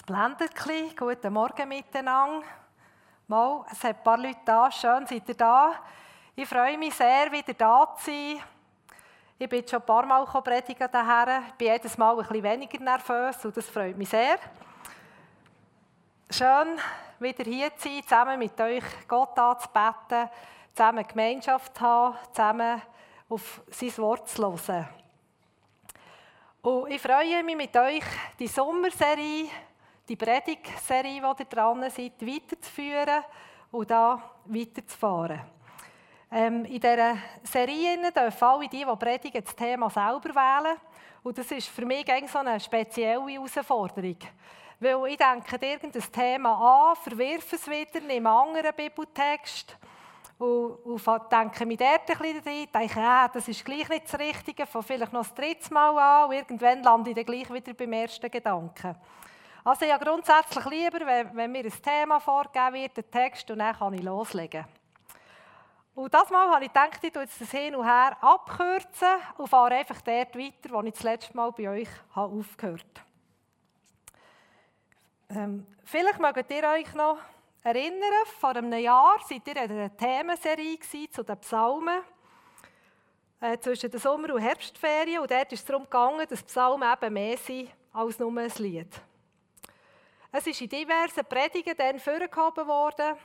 Das Blenderkli, guten Morgen miteinander. Mal, es hat ein paar Leute da, schön seid ihr da. Ich freue mich sehr, wieder da zu sein. Ich bin schon ein paar Mal predigen daher. Ich bin jedes Mal ein bisschen weniger nervös und das freut mich sehr. Schön, wieder hier zu sein, zusammen mit euch Gott anzubeten, zusammen Gemeinschaft zu haben, zusammen auf sein Wort zu hören. Und ich freue mich mit euch, die Sommerserie die Predigtserie, die ihr dran seid, weiterzuführen und da weiterzufahren. Ähm, in dieser Serie dürfen alle die, die predigen, das Thema selber wählen. Und das ist für mich so eine spezielle Herausforderung. Weil ich denke irgendein Thema an, verwirfe es wieder, nehme einen anderen Bibeltext und, und denke mir dort ein bisschen rein, denke, äh, das ist gleich nicht das Richtige, fange vielleicht noch das dritte Mal an und irgendwann lande ich dann gleich wieder beim ersten Gedanken. Also habe grundsätzlich lieber, wenn, wenn mir ein Thema vorgegeben wird, einen Text, und dann kann ich loslegen. Und das Mal habe ich gedacht, ich jetzt das hin und her abkürzen und fahre einfach dort weiter, wo ich das letzte Mal bei euch habe aufgehört ähm, Vielleicht mögt ihr euch noch erinnern, vor einem Jahr seid ihr in einer Themenserie zu den Psalmen äh, zwischen der Sommer- und Herbstferien. Und dort ist es darum gegangen, dass Psalmen eben mehr sind als nur ein Lied. Es ist in diversen Predigen dann vorgehoben worden,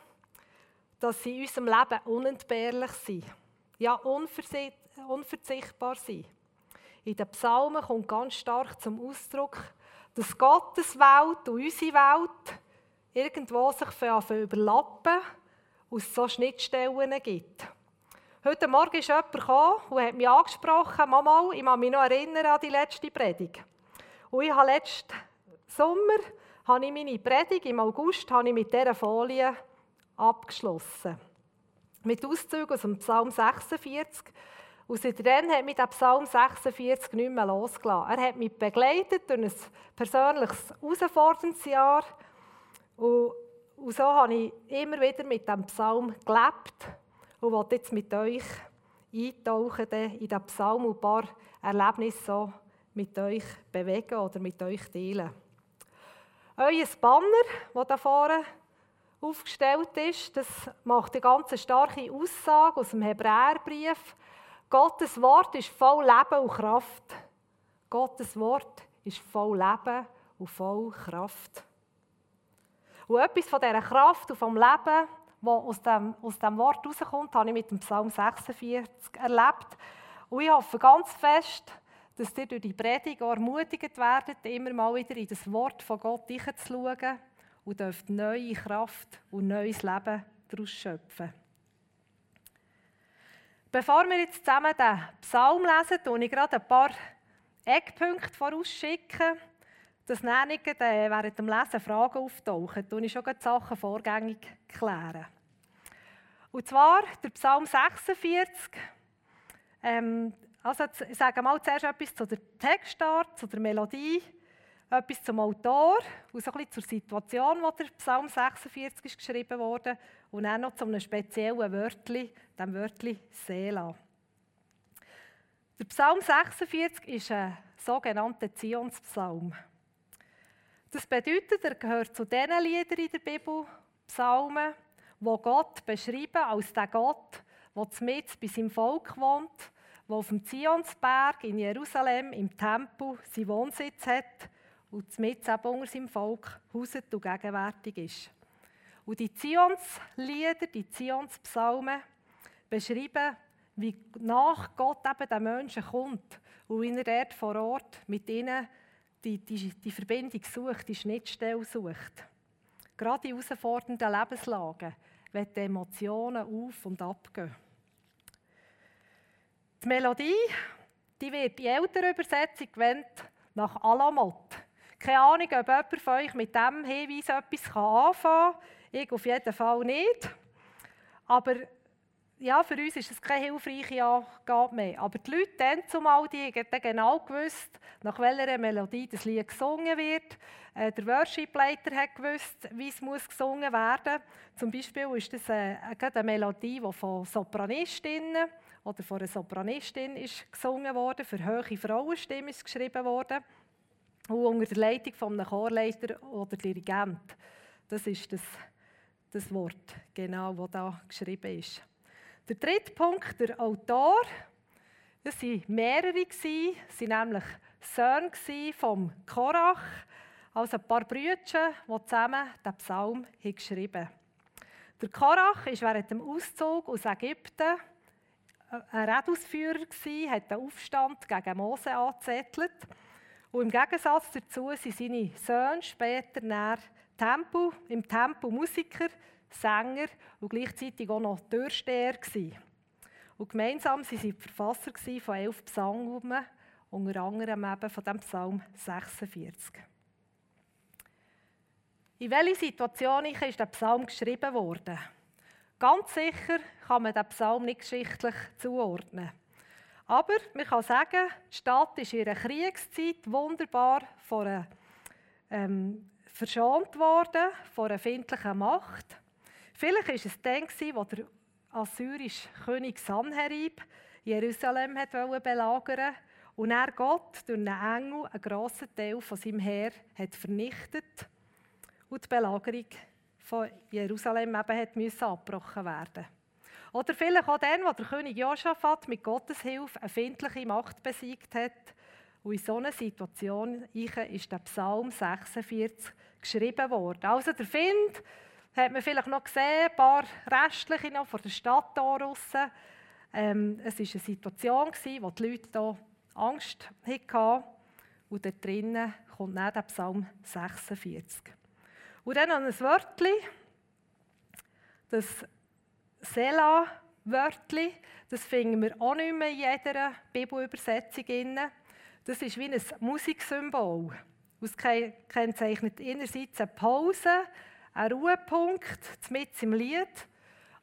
dass sie in unserem Leben unentbehrlich sind. Ja, unverzichtbar sind. In den Psalmen kommt ganz stark zum Ausdruck, dass Gottes Welt und unsere Welt irgendwo sich überlappen und es so Schnittstellen gibt. Heute Morgen ist jemand gekommen und hat mich angesprochen, Mama, ich kann mich noch erinnern an die letzte Predigt. Und ich habe letzten Sommer habe ich meine Predigt im August habe ich mit dieser Folie abgeschlossen. Mit Auszügen aus dem Psalm 46. Und seitdem hat mich der Psalm 46 nicht mehr losgelassen. Er hat mich begleitet durch ein persönliches, herausforderndes Jahr. Und, und so habe ich immer wieder mit dem Psalm gelebt und wollte jetzt mit euch eintauchen in den Psalm und ein paar Erlebnisse so mit euch bewegen oder mit euch teilen. Euer Banner, das da vorne aufgestellt ist, das macht eine ganz starke Aussage aus dem Hebräerbrief. Gottes Wort ist voll Leben und Kraft. Gottes Wort ist voll Leben und voll Kraft. Und etwas von dieser Kraft und vom Leben, das aus dem, aus dem Wort rauskommt, habe ich mit dem Psalm 46 erlebt. Und ich hoffe ganz fest, dass ihr durch die Predigt ermutigt werdet, immer mal wieder in das Wort von Gott hineinzuschauen und dürft neue Kraft und neues Leben daraus schöpfen. Bevor wir jetzt zusammen den Psalm lesen, tue ich gerade ein paar Eckpunkte vorausschicken, dass dann nicht äh, während dem Lesen Fragen auftauchen. Tue ich schon die Sachen vorgängig klären. Und zwar der Psalm 46. Ähm, also ich sage mal zuerst etwas zu der Textart, zu der Melodie, etwas zum Autor und so ein bisschen zur Situation, wo der Psalm 46 ist geschrieben wurde und dann noch zu einem speziellen Wörtli, dem Wörtli Sela. Der Psalm 46 ist ein sogenannter Zionspsalm. Das bedeutet, er gehört zu den Liedern in der Bibel, Psalmen, wo Gott beschrieben als der Gott, der mit bei seinem Volk wohnt der auf dem Zionsberg in Jerusalem im Tempel seinen Wohnsitz hat und mit unter seinem Volk hauset und gegenwärtig ist. Und die Zionslieder, die Zionspsalmen, beschreiben, wie nach Gott eben den Menschen kommt und wie er dort vor Ort mit ihnen die, die, die Verbindung sucht, die Schnittstelle sucht. Gerade in herausfordernden Lebenslagen, wenn die Emotionen auf und ab gehen. Die Melodie die wird in älterer Übersetzung gewendet nach Alamot. Keine Ahnung, ob jemand von euch mit diesem Hinweis etwas anfangen kann. Ich auf jeden Fall nicht. Aber ja, für uns ist es keine hilfreiche Angabe mehr. Aber die Leute dann zumal, die haben genau gewusst, nach welcher Melodie das Lied gesungen wird. Äh, der Worship-Leiter hat gewusst, wie es muss gesungen werden muss. Zum Beispiel ist das äh, eine Melodie, die von Sopranistinnen oder von einer Sopranistin ist gesungen worden. Für hohe Frauenstimmen ist geschrieben worden. und unter der Leitung von einem Chorleiter oder Dirigent. Das ist das, das Wort, genau, das da geschrieben ist. Der dritte Punkt, der Autor. Es waren mehrere, es waren nämlich Söhne vom Korach, also ein paar Brüder, die zusammen den Psalm geschrieben haben. Der Korach war während dem Auszug aus Ägypten ein Redausführer, hat einen Aufstand gegen Mose angezettelt. Und im Gegensatz dazu sind seine Söhne später näher Tempo, im Tempo Musiker, Sänger und gleichzeitig auch noch Türsteher. Und gemeinsam waren sie die Verfasser von elf Psalmen, unter anderem eben von dem Psalm 46. In welcher Situation ist der Psalm geschrieben worden? Ganz sicher kann man den Psalm nicht geschichtlich zuordnen. Aber man kann sagen, die Stadt ist in ihrer Kriegszeit wunderbar von einer, ähm, verschont worden von einer findlichen Macht. Vielleicht war es dann, als der assyrische König Sanherib Jerusalem wollte belagern und er Gott durch einen Engel einen grossen Teil von seinem Heer hat vernichtet und die Belagerung von Jerusalem eben hat abgebrochen werden. Oder vielleicht auch dann, wo der König Josaphat mit Gottes Hilfe eine findliche Macht besiegt hat. Und in so einer Situation ist der Psalm 46 geschrieben worden. Also der Find hat man vielleicht noch gesehen, ein paar restliche noch vor der Stadt hier ähm, Es war eine Situation, in der die Leute hier Angst hatten. Und dort drinnen kommt dann der Psalm 46. Und dann noch ein Wörtchen, das Sela-Wörtchen, das finden wir auch nicht mehr in jeder Bibelübersetzung. Das ist wie ein Musiksymbol. Es kennzeichnet einerseits eine Pause, einen Ruhepunkt mit im Lied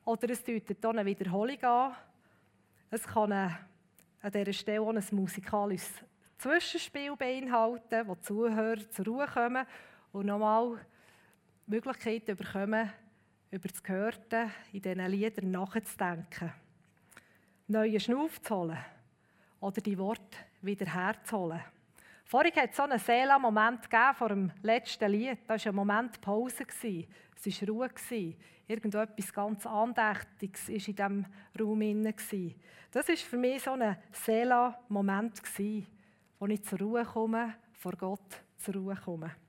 oder es deutet eine Wiederholung an. Es kann an dieser Stelle auch ein musikalisches Zwischenspiel beinhalten, wo die Zuhörer zur Ruhe kommen und nochmal die Möglichkeit bekommen, über das Gehörte in diesen Liedern nachzudenken, neue Schnuff zu holen oder die Worte wieder herzuholen. Vorhin hat es so einen Seela-Moment vor dem letzten Lied. Da war ein Moment Pause. Es war Ruhe. Irgendetwas ganz Andächtiges war in diesem Raum. Das war für mich so ein Seela-Moment, wo ich zur Ruhe komme, vor Gott zur Ruhe komme.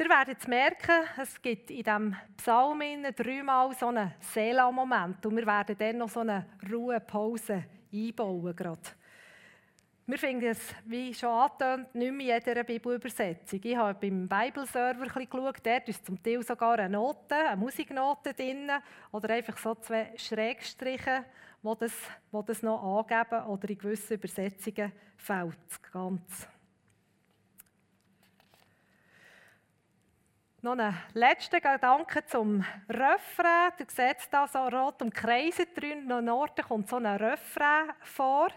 Ihr werdet merken, es gibt in diesem Psalm dreimal so einen Seela-Moment und wir werden dann noch so eine Ruhepause einbauen. Gerade. Wir finden es, wie schon angetönt, nicht mehr in jeder Bibelübersetzung. Ich habe beim Bibelserver geschaut, dort ist zum Teil sogar eine Note, eine Musiknote drin oder einfach so zwei Schrägstriche, die das, die das noch angeben oder in gewissen Übersetzungen es ganz. Noch ein letzter Gedanke zum Refrain. Du siehst da so rot umkreiset drin. Im Norden kommt so ein Refrain vor.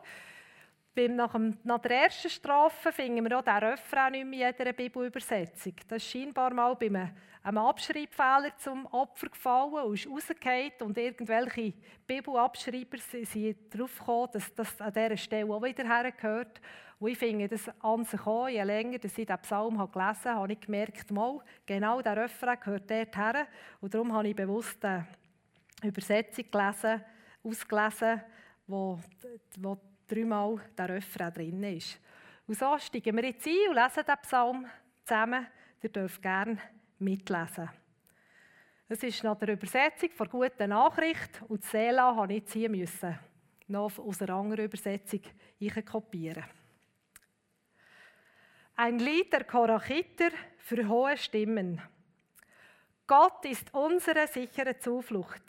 Nach, nach, der ersten Strafe finden wir auch diesen Refrain nicht mehr in jeder Bibelübersetzung. Das ist scheinbar mal bei einem, einem Abschreibfehler zum Opfer gefallen und ist rausgefallen und irgendwelche Bibelabschreiber sind darauf gekommen, dass das an dieser Stelle auch wieder hergehört. Und ich finde das an sich auch, je länger dass ich diesen Psalm habe gelesen habe, habe ich gemerkt, mal, genau der Refrain gehört dort her. Und darum habe ich bewusst eine Übersetzung gelesen, ausgelesen, wo, wo dreimal der Refrain drin ist. Und so steigen wir jetzt ein und lesen den Psalm zusammen. Ihr dürft gerne mitlesen. Es ist nach der Übersetzung der guten Nachricht und Sela habe ich hier müssen, noch aus einer anderen Übersetzung kopieren. Ein Lied der Korachiter für hohe Stimmen. Gott ist unsere sichere Zuflucht,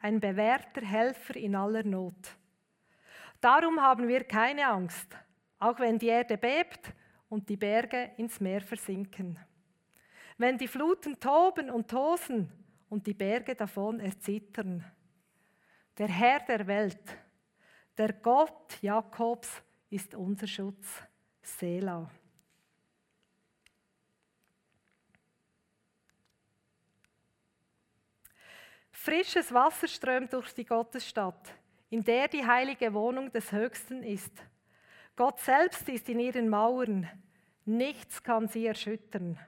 ein bewährter Helfer in aller Not. Darum haben wir keine Angst, auch wenn die Erde bebt und die Berge ins Meer versinken. Wenn die Fluten toben und tosen und die Berge davon erzittern. Der Herr der Welt, der Gott Jakobs ist unser Schutz. Selah. Frisches Wasser strömt durch die Gottesstadt, in der die heilige Wohnung des Höchsten ist. Gott selbst ist in ihren Mauern. Nichts kann sie erschüttern.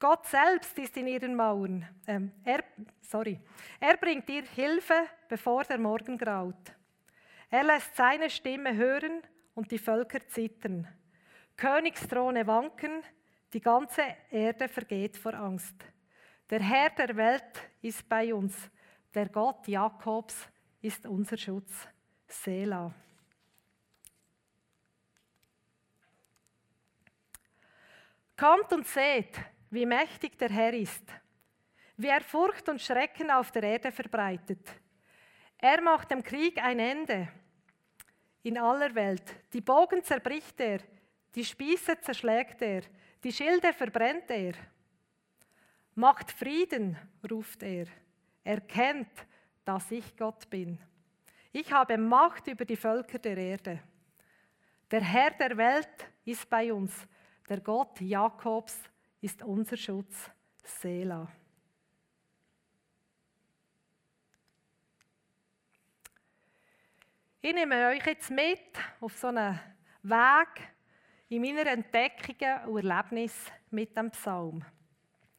Gott selbst ist in ihren Mauern. Ähm, er, sorry. Er bringt ihr Hilfe, bevor der Morgen graut. Er lässt seine Stimme hören und die Völker zittern. Königsthrone wanken, die ganze Erde vergeht vor Angst. Der Herr der Welt ist bei uns. Der Gott Jakobs ist unser Schutz. Selah. Kommt und seht, wie mächtig der Herr ist, wie er Furcht und Schrecken auf der Erde verbreitet. Er macht dem Krieg ein Ende in aller Welt. Die Bogen zerbricht er, die Spieße zerschlägt er, die Schilde verbrennt er. Macht Frieden, ruft er. Erkennt, dass ich Gott bin. Ich habe Macht über die Völker der Erde. Der Herr der Welt ist bei uns. Der Gott Jakobs ist unser Schutz. Sela. Ich nehme euch jetzt mit auf so einen Weg in meiner Entdeckungen und Erlebnis mit dem Psalm.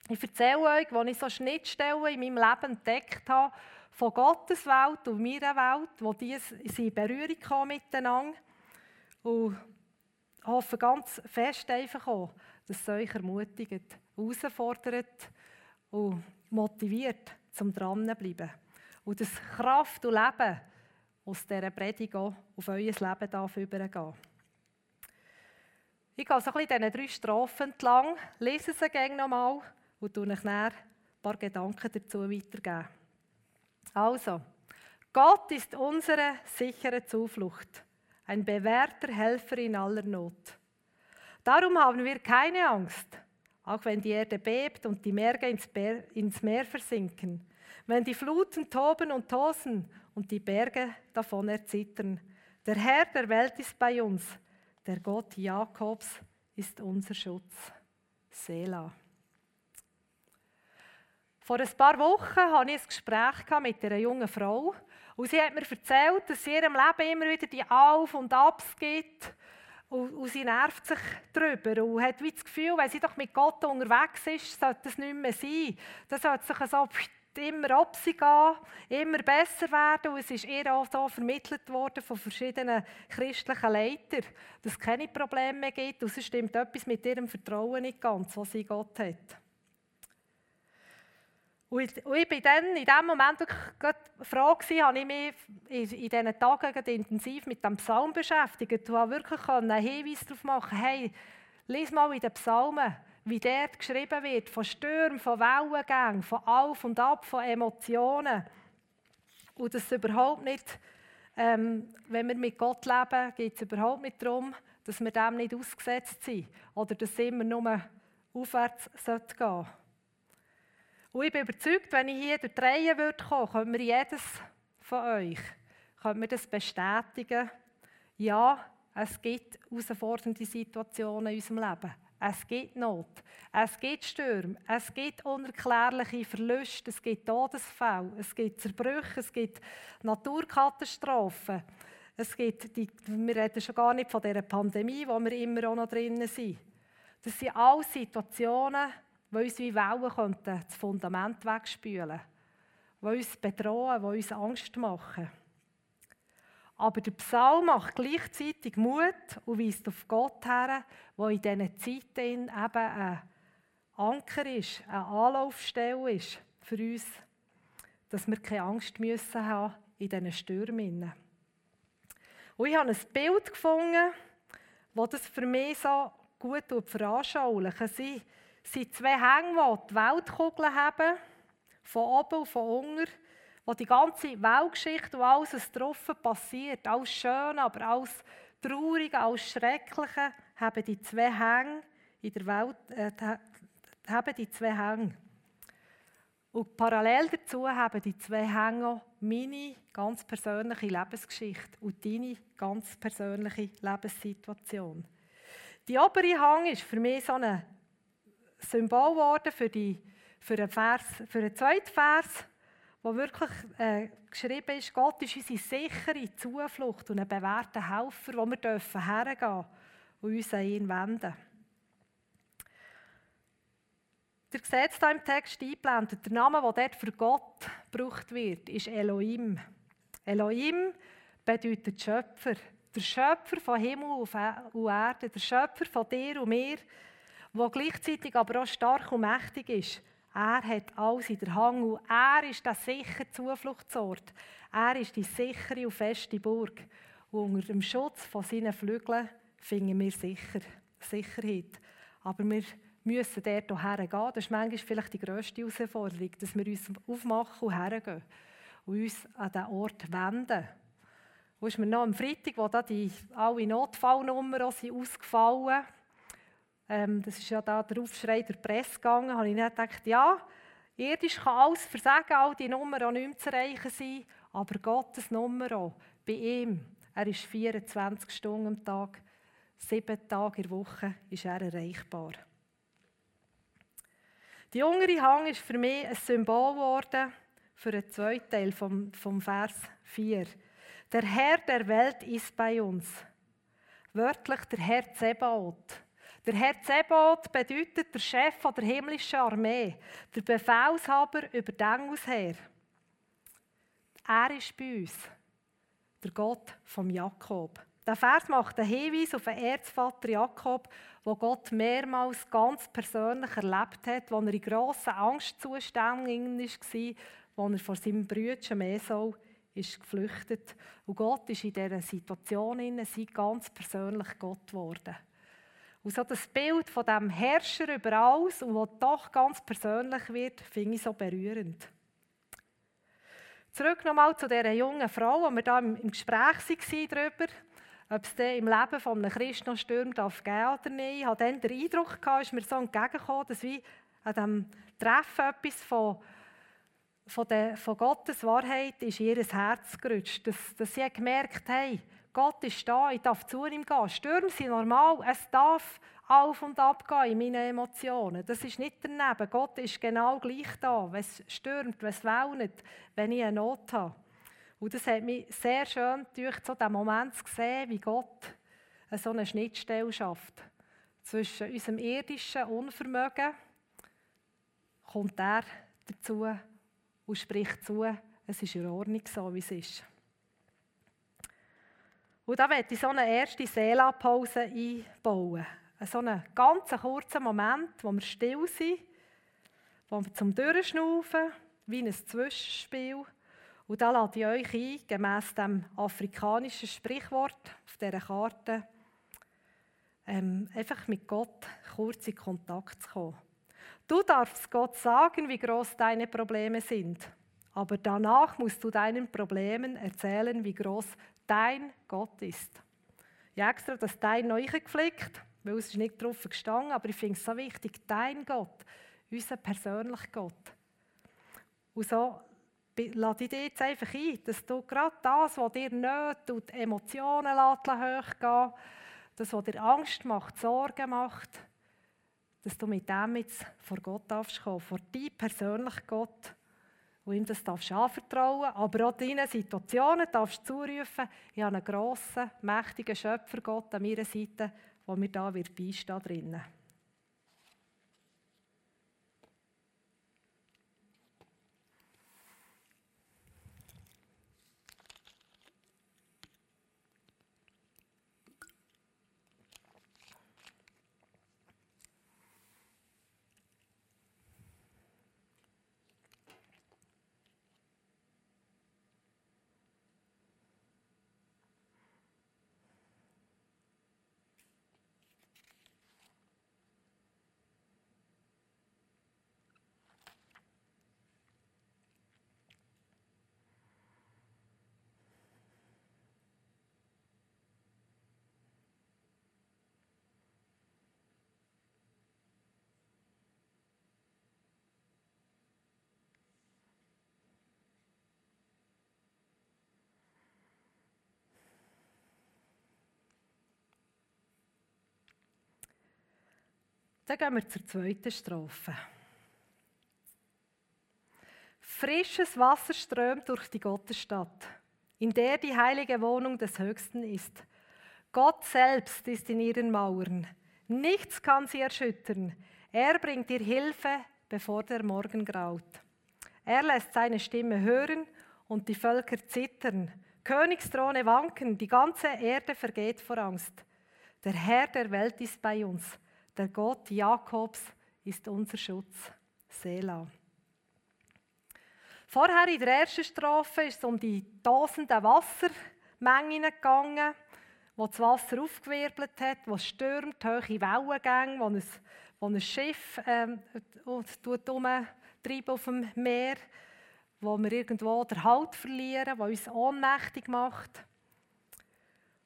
Ich erzähle euch, wo ich so Schnittstellen in meinem Leben entdeckt habe, von Gottes Welt und meiner Welt, wo die in Berührung kommen miteinander. Und hoffe ganz fest einfach auch, dass es euch ermutigt, herausfordert und motiviert, zum dranbleiben. Und dass Kraft und Leben aus dieser Predigt auf euer Leben darf übergehen Ich gehe so ein bisschen diesen drei Strophen entlang, lese sie gerne nochmal und tue euch ein paar Gedanken dazu weitergeben. Also, Gott ist unsere sichere Zuflucht, ein bewährter Helfer in aller Not. Darum haben wir keine Angst, auch wenn die Erde bebt und die Berge ins Meer versinken, wenn die Fluten toben und tosen und die Berge davon erzittern. Der Herr der Welt ist bei uns, der Gott Jakobs ist unser Schutz. Selah. Vor ein paar Wochen hatte ich ein Gespräch mit einer jungen Frau. Und sie hat mir erzählt, dass sie in ihrem Leben immer wieder die Auf- und Abs gibt. Und, sie nervt sich darüber und hat wie das Gefühl, wenn sie doch mit Gott unterwegs ist, sollte das nicht mehr sein. Das sollte sich so immer ab sie gehen, immer besser werden. Und es ist ihr auch so vermittelt worden von verschiedenen christlichen Leitern, dass es keine Probleme mehr gibt. Und es stimmt etwas mit ihrem Vertrauen nicht ganz, was sie Gott hat. Und ich war dann in dem Moment wirklich froh gewesen, habe ich mich in, in diesen Tagen intensiv mit dem Psalm beschäftigt und habe wirklich einen Hinweis darauf machen, hey, lies mal in den Psalmen, wie dort geschrieben wird, von Stürmen, von Wellengängen, von Auf und Ab, von Emotionen. Und das überhaupt nicht, ähm, wenn wir mit Gott leben, geht es überhaupt nicht darum, dass wir dem nicht ausgesetzt sind oder dass es immer nur aufwärts gehen sollte. Und ich bin überzeugt, wenn ich hier durch die Reihe würde kommen, könnte mir jedes von euch könnte mir das bestätigen. Ja, es gibt herausfordernde Situationen in unserem Leben. Es gibt Not, es gibt Stürme, es gibt unerklärliche Verluste, es gibt Todesfälle, es gibt Zerbrüche, es gibt Naturkatastrophen. Es gibt die, wir reden schon gar nicht von dieser Pandemie, wo wir immer auch noch drinnen sind. Das sind alles Situationen, die uns wie Wellen könnten das Fundament wegspülen, die uns bedrohen, die uns Angst machen. Aber der Psalm macht gleichzeitig Mut und weist auf Gott her, der in diesen Zeiten eben ein Anker ist, eine Anlaufstelle ist für uns, dass wir keine Angst müssen haben in diesen Stürmen. Und ich habe ein Bild gefunden, das das für mich so gut veranschaulicht. Sie sind zwei Hänge, die die Weltkugel haben, von oben und von unten, wo die ganze Weltgeschichte und alles, was drauf passiert, alles Schöne, aber alles Traurige, alles Schreckliche, haben die zwei Hänge in der Welt, äh, haben die zwei Hänge. Und parallel dazu haben die zwei Hänge auch meine ganz persönliche Lebensgeschichte und deine ganz persönliche Lebenssituation. Die obere Hang ist für mich so ein Symbol geworden für, die, für, einen Vers, für einen zweiten Vers, wo wirklich äh, geschrieben ist, Gott ist unsere sichere Zuflucht und ein bewährter Helfer, wo wir dürfen hergehen und uns an ihn wenden. Ihr seht es hier im Text eingeblendet. Der Name, der dort für Gott gebraucht wird, ist Elohim. Elohim bedeutet Schöpfer. Der Schöpfer von Himmel und Erde, der Schöpfer von dir und mir, der gleichzeitig aber auch stark und mächtig ist. Er hat alles in der Hand und er ist der sichere Zufluchtsort. Er ist die sichere und feste Burg. Und unter dem Schutz von seinen Flügeln finden wir sicher, Sicherheit. Aber wir müssen dort auch hergehen. Das ist manchmal vielleicht die grösste Herausforderung, dass wir uns aufmachen und hergehen und uns an diesen Ort wenden. Wo ist mir noch am Freitag, wo da die alle Notfallnummern ausgefallen sind, ähm, das ist ja da der Aufschrei der Presse gegangen, habe ich nicht gedacht, ja, irdisch kann alles versagen, all die Nummern auch nicht mehr zu erreichen sein, aber Gottes Nummer auch, bei ihm, er ist 24 Stunden am Tag, sieben Tage in der Woche ist er erreichbar. Die untere Hang ist für mich ein Symbol geworden für den zweiten Teil vom, vom Vers 4. Der Herr der Welt ist bei uns. Wörtlich der Herr Zebaoth. Der Herr Zebot bedeutet der Chef der himmlischen Armee, der Befehlshaber über den Engelsheer. Er ist bei uns, der Gott vom Jakob. Der Vers macht einen Hinweis auf den Erzvater Jakob, wo Gott mehrmals ganz persönlich erlebt hat, wo er in grossen Angstzuständen war, wo er vor seinem Brüdchen Esau ist geflüchtet. Und Gott ist in dieser Situation ganz persönlich Gott geworden. Und so das Bild von dem Herrscher über alles und was doch ganz persönlich wird, finde ich so berührend. Zurück nochmal zu dieser jungen Frau, wo wir da im Gespräch waren darüber, ob es im Leben von einem Christ noch Stürme darf geben oder nicht. Ich hatte dann den Eindruck, gehabt, mir so entgegengekommen, dass wie an diesem Treffen etwas von, von, der, von Gottes Wahrheit ist ihr Herz gerutscht. Dass, dass sie gemerkt haben, Gott ist da, ich darf zu ihm gehen. Stürme sind normal, es darf auf und ab gehen in meinen Emotionen. Das ist nicht daneben. Gott ist genau gleich da, wenn es stürmt, wenn es wälnet, wenn ich eine Not habe. Und das hat mich sehr schön durch so den Moment zu sehen, wie Gott so eine Schnittstelle schafft. Zwischen unserem irdischen Unvermögen kommt er dazu und spricht zu, es ist in Ordnung so, wie es ist. Und da möchte ich so eine erste Seelapause einbauen. So einen ganz kurzen Moment, wo wir still sind, wo wir zum Durchschnaufen, wie ein Zwischenspiel. Und da lade ich euch ein, gemäss dem afrikanischen Sprichwort auf dieser Karte, ähm, einfach mit Gott kurz in Kontakt zu kommen. Du darfst Gott sagen, wie groß deine Probleme sind. Aber danach musst du deinen Problemen erzählen, wie groß dein Gott ist. Ich habe extra das Dein neu geflickt, weil es ist nicht drauf gestanden, aber ich finde es so wichtig, dein Gott, unser persönlicher Gott. Und so lade ich dich jetzt einfach ein, dass du gerade das, was dir nicht und Emotionen hochgehen das, was dir Angst macht, Sorgen macht, dass du mit dem jetzt vor Gott darfst kommen, vor deinem persönlichen Gott und ihm das darfst anvertrauen, aber auch deinen Situationen darfst zurufen, ich habe einen grossen, mächtigen Schöpfergott an meiner Seite, der mir da wird beistehen drinnen. Dann gehen wir zur zweiten Strophe. Frisches Wasser strömt durch die Gottesstadt, in der die heilige Wohnung des Höchsten ist. Gott selbst ist in ihren Mauern. Nichts kann sie erschüttern. Er bringt ihr Hilfe, bevor der Morgen graut. Er lässt seine Stimme hören und die Völker zittern. Königsthrone wanken, die ganze Erde vergeht vor Angst. Der Herr der Welt ist bei uns. Der Gott Jakobs ist unser Schutz. Selah. Vorher in der ersten Strophe ist es um die tausenden Wassermengen gegangen, wo das Wasser aufgewirbelt hat, wo es stürmt, hohe Wellengänge, wo ein, wo ein Schiff ähm, umtreibt auf dem Meer, wo wir irgendwo den Halt verlieren, wo uns ohnmächtig macht.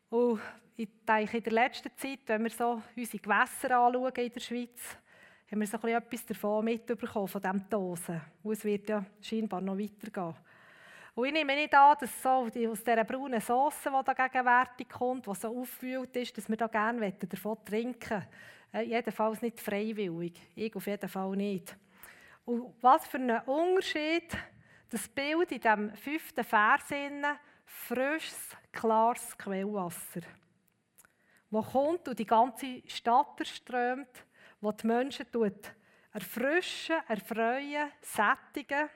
Und denke, in der letzten Zeit, wenn wir so unsere Gewässer anschauen in der Schweiz, haben wir so etwas davon mitbekommen, von diesem Dosen. Und es wird ja scheinbar noch weitergehen. Und ich nehme nicht an, dass so aus dieser braunen Sauce, die da gegenwärtig kommt, die so aufgewühlt ist, dass wir da gerne davon trinken äh, Jedenfalls nicht freiwillig. Ich auf jeden Fall nicht. Und was für ein Unterschied das Bild in diesem fünften Vers frisches, klares Quellwasser, das kommt und die ganze Stadt erströmt, wo die Menschen erfrischen, erfreuen, sättigen.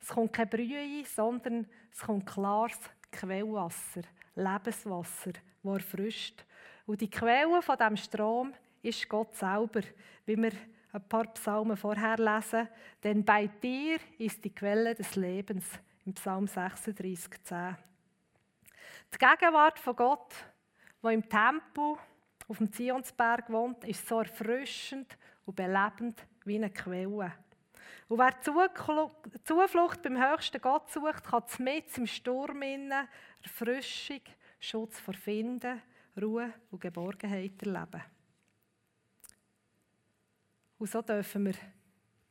Es kommt keine Brühe, sondern es kommt klares Quellwasser, Lebenswasser, das erfrischt. Und die Quelle von diesem Strom ist Gott selber, wie wir ein paar Psalmen vorher lesen. Denn bei dir ist die Quelle des Lebens, im Psalm 36, 10. Die Gegenwart von Gott, wo im Tempel auf dem Zionsberg wohnt, ist so erfrischend und belebend wie eine Quelle. Und wer Zuflucht beim höchsten Gott sucht, kann mit im Sturm innen Erfrischung, Schutz vor Finden, Ruhe und Geborgenheit erleben. Und so dürfen wir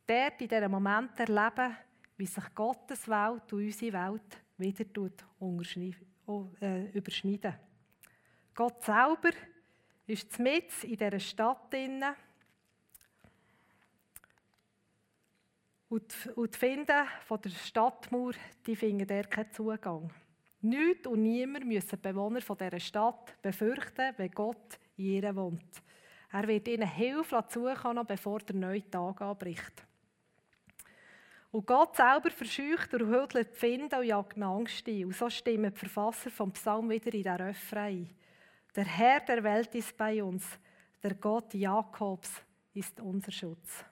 dort in diesem Moment erleben, wie sich Gottes Welt und unsere Welt wieder äh, überschneiden. Gott selber ist mit in dieser Stadt drin. Und die Finden von der Stadtmauer, die finden dort keinen Zugang. Nichts und niemand müssen Bewohner von dieser Stadt befürchten, wenn Gott in ihr wohnt. Er wird ihnen Hilfe zukommen, bevor der neue Tag anbricht. Und Gott selber verscheucht und hütelt die Finden und jagt Angst ein. Und so stimmen die Verfasser vom Psalm wieder in den Refrain. Der Herr der Welt ist bei uns, der Gott Jakobs ist unser Schutz.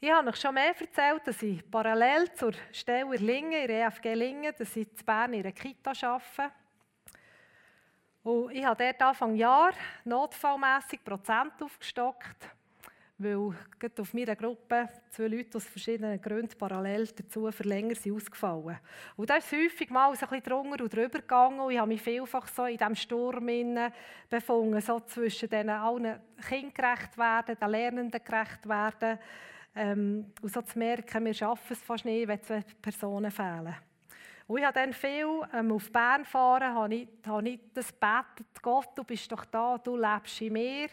Ich habe euch schon mehr erzählt, dass ich parallel zur Stelle in Lingen, in der EFG Lingen, dass ich in Bern in einer Kita arbeite. Und ich habe dort Anfang Jahr notfallmässig Prozent aufgestockt weil gerade auf meiner Gruppe zwei Leute aus verschiedenen Gründen parallel dazu für länger sind ausgefallen. Und da ist häufig mal so ein bisschen drunter und drüber gegangen und ich habe mich vielfach so in diesem Sturm befunden, so zwischen den allen gerecht werden, den Lernenden gerecht werden ähm, und so zu merken, wir schaffen es fast nicht, wenn zwei Personen fehlen. Und ich habe dann viel ähm, auf Bern fahren, habe ich, habe ich das gebetet, Gott, du bist doch da, du lebst in mir.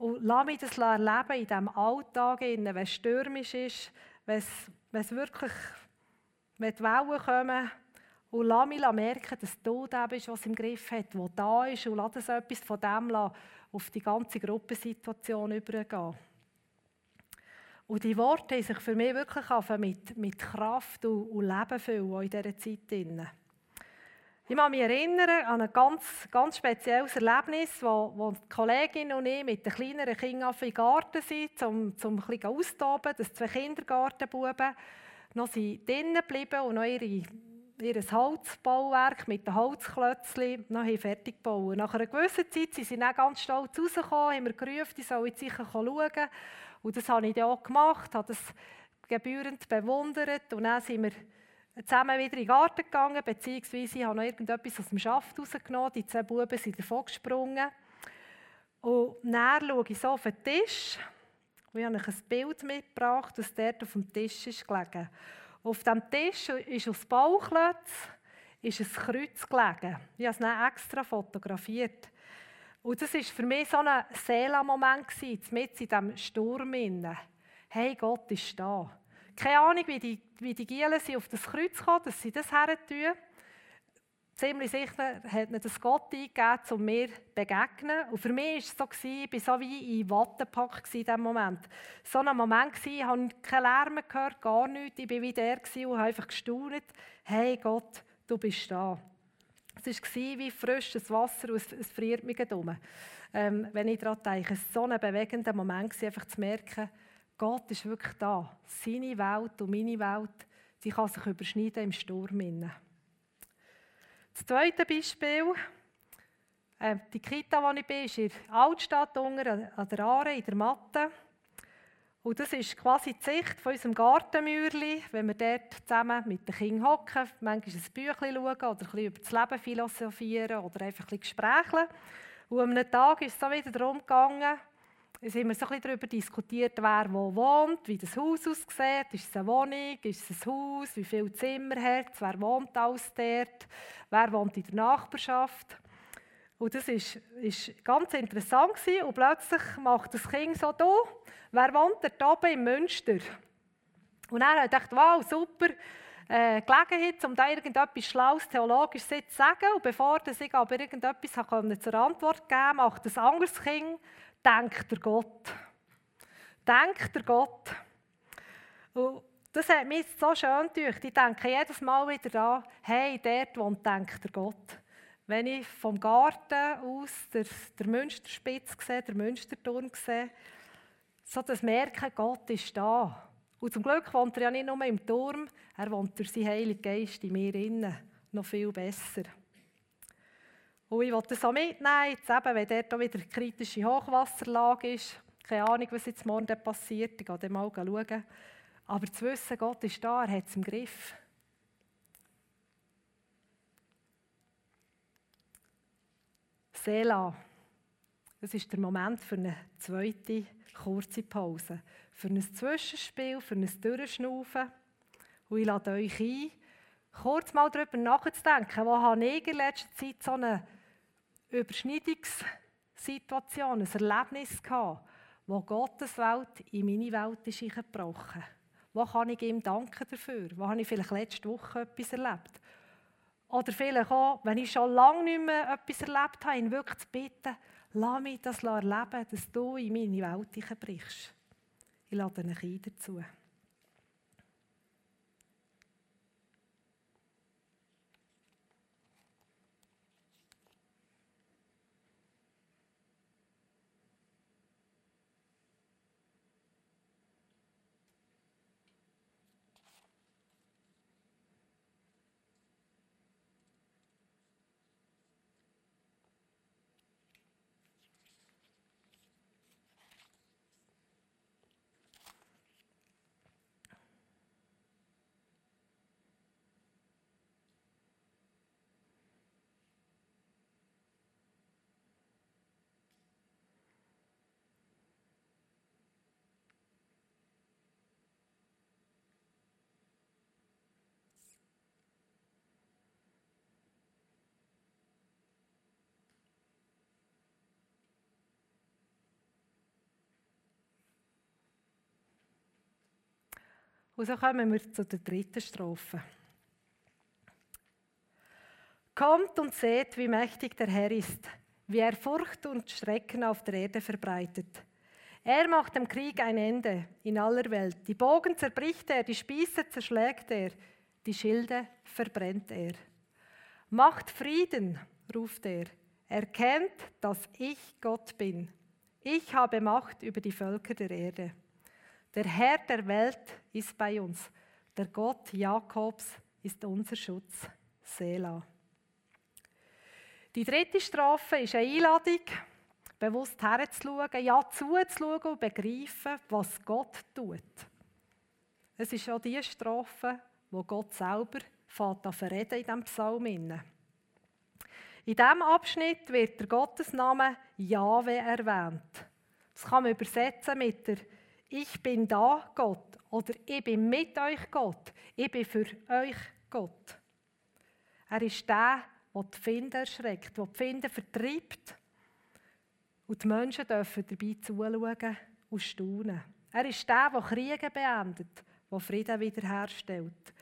Und lass mich das erleben in diesem Alltag, wenn es stürmisch ist, wenn es, wirklich wenn die Wellen kommen. Und lass mich merken, dass du der bist, was im Griff hat, der da ist. Und lass es etwas von dem auf die ganze Gruppensituation übergehen. Und die Worte haben sich für mich wirklich mit, mit Kraft und, und Leben füllen in dieser Zeit. Ich kann mich erinnern an ein ganz, ganz spezielles Erlebnis, wo, wo die Kollegin und ich mit den kleineren Kindern im Garten sind, um, um ein bisschen auszutoben, dass zwei Kindergartenbuben noch drinnen geblieben und noch ihre, ihr Holzbauwerk mit den Holzklötzchen noch fertig gebaut. Nach einer gewissen Zeit sind sie dann ganz stolz rausgekommen, haben wir gerufen, die sollen sicher schauen. Und das habe ich dann auch gemacht, habe das gebührend bewundert und dann sind wir zusammen wieder in den Garten gegangen, beziehungsweise ich habe noch irgendetwas aus dem Schaft rausgenommen. Die zwei Buben sind davon gesprungen. Und dann schaue ich so auf den Tisch ich habe ein Bild mitgebracht, das dort auf dem Tisch ist gelegen. Auf dem Tisch ist aus Bauchlötz ist ein Kreuz gelegen. Ich habe es dann extra fotografiert. Und das war für mich so ein Seelenmoment, mit in diesem Sturm. Hey, Gott ist da. Keine Ahnung, wie die, wie die Gielen auf das Kreuz kommen, dass sie das her. Ziemlich sicher hat mir das Gott eingegeben, um mir zu begegnen. Und für mich war es so, ich war so wie in Wattepack in diesem Moment. So ein Moment war, ich habe keinen Lärm gehört, gar nichts. Ich war wie der und habe einfach gestaunt. Hey Gott, du bist da. Es war wie frisches Wasser und es, friert mich um. Ähm, wenn ich daran denke, es war so ein bewegender Moment, einfach zu merken, Gott ist wirklich da. Seine Welt und meine Welt, die kann sich überschneiden im Sturm. Das zweite Beispiel, äh, die Kita, wo ich bin, ist in der Altstadt unten an der Aare, in der Matte. Und das ist quasi die Sicht von unserem Gartenmürli, wenn wir dort zusammen mit den Kindern hocken, manchmal ein Büchlein schauen oder ein bisschen über das Leben philosophieren oder einfach ein bisschen gesprächeln. Und an einem Tag ist es so wieder darum gegangen, es haben wir so ein darüber diskutiert, wer wo wohnt, wie das Haus aussieht. Ist es eine Wohnung, ist es ein Haus, wie viele Zimmer hat es, wer wohnt alles dort, wer wohnt in der Nachbarschaft. Und das ist, ist ganz interessant gewesen. und plötzlich macht das Kind so, du, wer wohnt dort oben im Münster? Und er hat gedacht, wow, super, äh, Gelegenheit, um da irgendetwas Schlaues theologisch zu sagen. Und bevor ich aber irgendetwas zur Antwort geben konnte, macht ein anderes Kind denkt der Gott. Denkt der Gott. Und das hat mich so schön gedacht. Ich denke jedes Mal wieder daran, hey, dort wohnt, denkt der Gott. Wenn ich vom Garten aus der, der Münsterspitze sehe, der Münsterturm sehe, so das Merken, Gott ist da. Und zum Glück wohnt er ja nicht nur im Turm, er wohnt durch seinen Heiligen Geist in mir innen. Noch viel besser. Und ich wollte das auch mitnehmen, jetzt eben, wenn dort wieder eine kritische Hochwasserlage ist. Keine Ahnung, was jetzt morgen passiert, ich gehe dann mal schauen. Aber zu wissen, Gott ist da, er hat es im Griff. Sela. Das ist der Moment für eine zweite kurze Pause. Für ein Zwischenspiel, für ein Durchschnaufen. Und ich lade euch ein, kurz mal darüber nachzudenken, wo habe ich in letzter Zeit so eine Überschneidungssituation, ein Erlebnis gehabt, wo Gottes Welt in meine Welt ist eingebrochen. Wo kann ich ihm danken dafür? Wo habe ich vielleicht letzte Woche etwas erlebt? Oder vielleicht auch, wenn ich schon lange nicht mehr etwas erlebt habe, ihn wirklich zu bitten, lass mich das erleben, dass du in meine Welt einbrichst. Ich lade dich ein dazu. Und so kommen wir zu der dritten Strophe. Kommt und seht, wie mächtig der Herr ist, wie er Furcht und Schrecken auf der Erde verbreitet. Er macht dem Krieg ein Ende in aller Welt. Die Bogen zerbricht er, die Spieße zerschlägt er, die Schilde verbrennt er. Macht Frieden, ruft er. Erkennt, dass ich Gott bin. Ich habe Macht über die Völker der Erde. Der Herr der Welt ist bei uns. Der Gott Jakobs ist unser Schutz. Sela. Die dritte Strafe ist eine Einladung, bewusst herzuschauen, ja zuzuschauen und begreifen, was Gott tut. Es ist auch die Strafe, wo Gott selber fährt verreden in diesem Psalm. In diesem Abschnitt wird der Gottesname Jahwe erwähnt. Das kann man übersetzen mit der ich bin da, Gott, oder ich bin mit euch, Gott, ich bin für euch, Gott. Er ist der, der die Finde erschreckt, der die Finde vertreibt. Und die Menschen dürfen dabei zuschauen und staunen. Er ist der, der Kriege beendet, der Frieden wiederherstellt.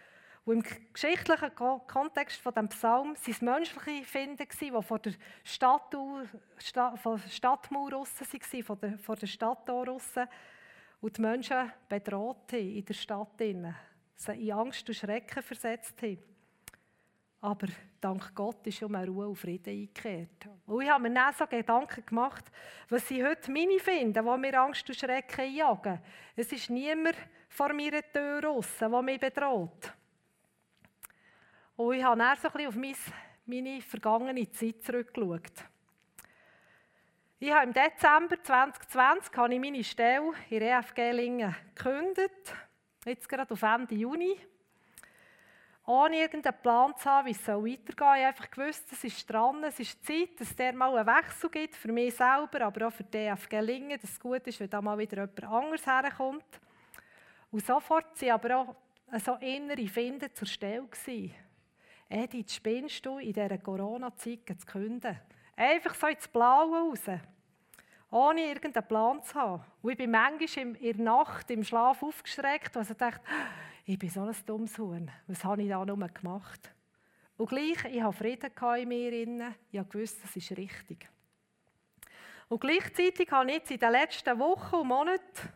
Und im geschichtlichen Kontext von dem Psalm waren es menschliche Finden, die vor der Stadt, von der Stadtmauer raus waren, vor der, vor der raus, und die Menschen bedroht haben in der Stadt, sie in Angst und Schrecken versetzt haben. Aber dank Gott ist um Ruhe und Frieden eingekehrt. Und ich habe mir dann so Gedanken gemacht, was sie heute meine finden, die mir Angst und Schrecken jagen. Es ist niemand vor meiner Tür raus, der mich bedroht. Und ich habe dann so ein bisschen auf meine vergangene Zeit zurückgeschaut. Ich habe im Dezember 2020 habe ich meine Stelle in EFG Lingen gekündigt, jetzt gerade auf Ende Juni. Ohne irgendeinen Plan zu haben, wie es weitergehen soll. Ich habe einfach es ist dran, es ist Zeit, dass es mal einen Wechsel gibt, für mich selber, aber auch für die EFG Lingen, dass es gut ist, wenn da mal wieder jemand anderes herkommt. Und sofort waren aber auch so innere Finden zur Stelle. Edith, spinnst du in dieser Corona-Zeit zu künden? Einfach so ins Blaue raus. Ohne irgendeinen Plan zu haben. Und ich bin manchmal in der Nacht im Schlaf aufgeschreckt und also dachte, ich bin so ein dummes Huhn. Was habe ich da nur gemacht? Und gleich, ich hatte Frieden in mir. Ich wusste, das ist richtig. Und gleichzeitig habe ich jetzt in den letzten Wochen und Monaten,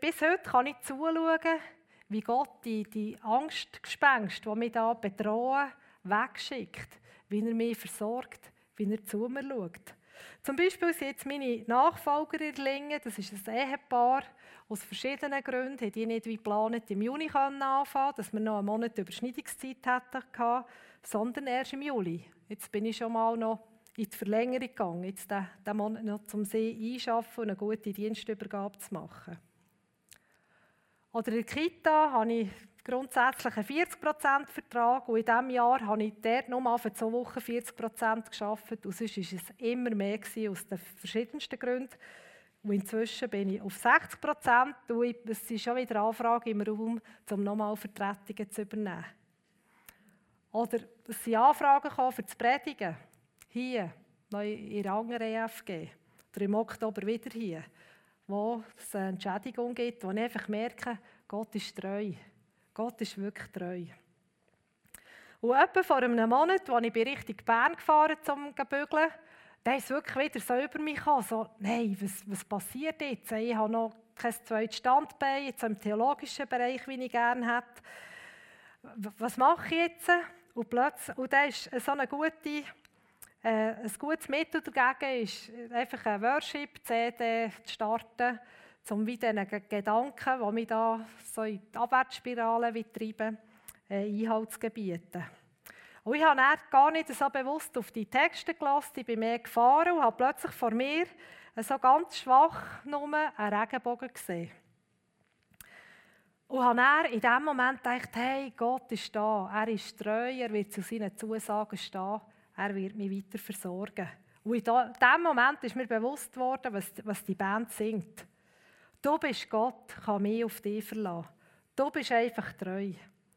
bis heute kann ich zuschauen, wie Gott die, die Angstgespenst, die mich da bedrohen, wegschickt, wie er mich versorgt, wie er zu mir schaut. Zum Beispiel sind jetzt meine Nachfolger in Lingen, das ist ein Ehepaar, aus verschiedenen Gründen, die nicht wie geplant im Juni anfangen dass wir noch einen Monat Überschneidungszeit hatten, sondern erst im Juli. Jetzt bin ich schon mal noch in die Verlängerung gegangen, jetzt den, den Monat noch zum See einschaffen und eine gute Dienstübergabe zu machen. Oder in der Kita habe ich grundsätzlich einen 40%-Vertrag und in diesem Jahr habe ich dort nur für zwei Wochen 40% gearbeitet und sonst war es immer mehr gewesen, aus den verschiedensten Gründen. Und inzwischen bin ich auf 60% und es ist schon wieder Anfrage im Raum, um nochmal Vertretungen zu übernehmen. Oder es sind Anfragen für das Predigen. Hier, in der anderen EFG. Oder im Oktober wieder hier wo es eine Entschädigung gibt, wo ich einfach merke, Gott ist treu. Gott ist wirklich treu. Und etwa vor einem Monat, als ich Richtung Bern gefahren bin, um zu bügeln, da ist wirklich wieder so über mich gekommen, so, nein, was, was passiert jetzt? Ich habe noch kein zweites Standbein, jetzt im theologischen Bereich, wie ich gerne hätte. Was mache ich jetzt? Und plötzlich, und da ist so eine gute äh, ein gutes Mittel dagegen ist, einfach eine Worship-CD zu starten, um diesen Gedanken, die mich da so in die Abwärtsspirale treiben, äh, Einhalt zu gebieten. Und ich habe gar nicht so bewusst auf die Texte gelassen, ich bin mehr gefahren und habe plötzlich vor mir so ganz schwach nur einen Regenbogen gesehen. Und habe dann in diesem Moment gedacht, hey, Gott ist da, er ist treu, er wird zu seinen Zusagen stehen er wird mich weiter versorgen. Und in diesem Moment ist mir bewusst worden, was, was die Band singt. Du bist Gott, kann mich auf dich verlassen. Du bist einfach treu.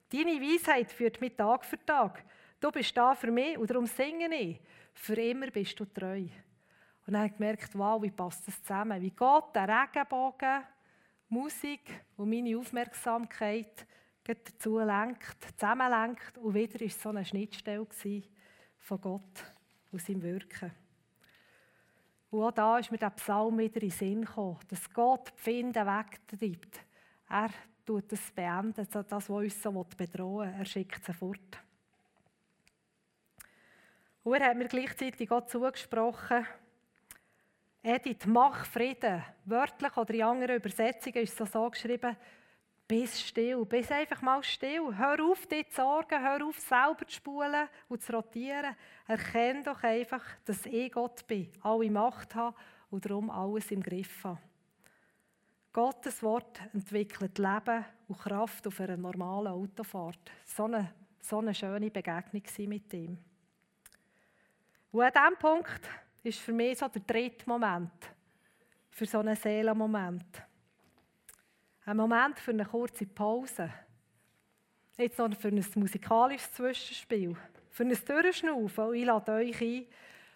Deine Weisheit führt mich Tag für Tag. Du bist da für mich und darum singe ich. Für immer bist du treu. Und dann habe ich gemerkt, wow, wie passt das zusammen? Wie Gott, der Regenbogen, Musik und meine Aufmerksamkeit dazu lenkt, zusammenlenkt. Und wieder war es so eine Schnittstelle. Von Gott und seinem Wirken. Und auch da ist mir der Psalm wieder in den Sinn gekommen, dass Gott die Finden wegtreibt. Er tut das beenden, das, was uns so bedrohen will. Er schickt sie fort. Und er hat mir gleichzeitig auch zugesprochen, Edith, mach Frieden. Wörtlich oder in anderen Übersetzungen ist es so geschrieben, bist still, bist einfach mal still. Hör auf, dich zu sorgen, hör auf, selber zu spulen und zu rotieren. Erkenn doch einfach, dass ich Gott bin, alle Macht habe und darum alles im Griff habe. Gottes Wort entwickelt Leben und Kraft auf einer normalen Autofahrt. So eine, so eine schöne Begegnung mit ihm. Und an diesem Punkt ist für mich so der dritte Moment, für so einen Seelenmoment. Ein Moment für eine kurze Pause. Jetzt noch für ein musikalisches Zwischenspiel. Für ein Durchschnaufen. Und ich lade euch ein,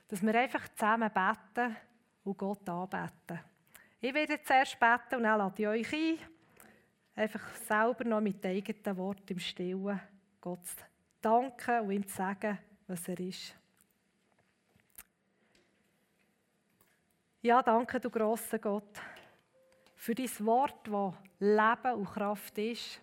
dass wir einfach zusammen beten und Gott anbeten. Ich werde zuerst beten und dann lade ich euch ein, einfach selber noch mit eigenen Worten im Stillen Gott zu danken und ihm zu sagen, was er ist. Ja, danke, du grosser Gott, für dein Wort, das Leben und Kraft ist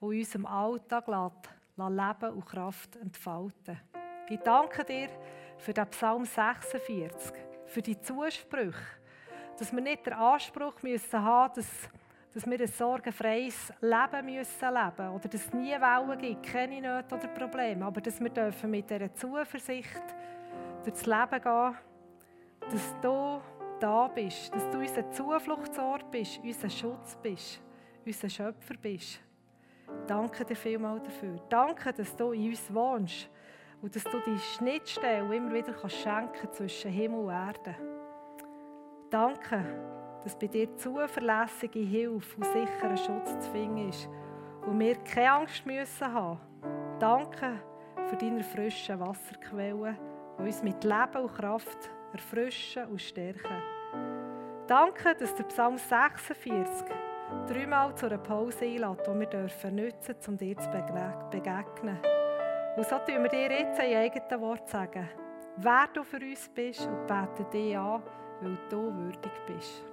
und in unserem Alltag lässt, Leben und Kraft entfalten. Ich danke dir für den Psalm 46, für die Zusprüche, dass wir nicht den Anspruch müssen haben dass, dass wir ein sorgenfreies Leben müssen leben oder dass es nie Wellen gibt, keine Nöte oder Probleme, aber dass wir dürfen mit dieser Zuversicht durchs Leben gehen, dass du da bist, dass du unser Zufluchtsort bist, unser Schutz bist, unser Schöpfer bist. Danke dir vielmals dafür. Danke, dass du in uns wohnst und dass du die Schnittstelle immer wieder kannst schenken zwischen Himmel und Erde. Danke, dass bei dir zuverlässige Hilfe und sicherer Schutz zu finden ist und wir keine Angst müssen haben. Danke für deine frischen Wasserquellen, die uns mit Leben und Kraft erfrischen und stärken. Danke, dass der Psalm 46 dreimal zu einer Pause einlädt, die wir dürfen nutzen um dir zu begegnen. Und so tun wir dir jetzt ein eigenes Wort sagen, wer du für uns bist und beten dich an, weil du würdig bist.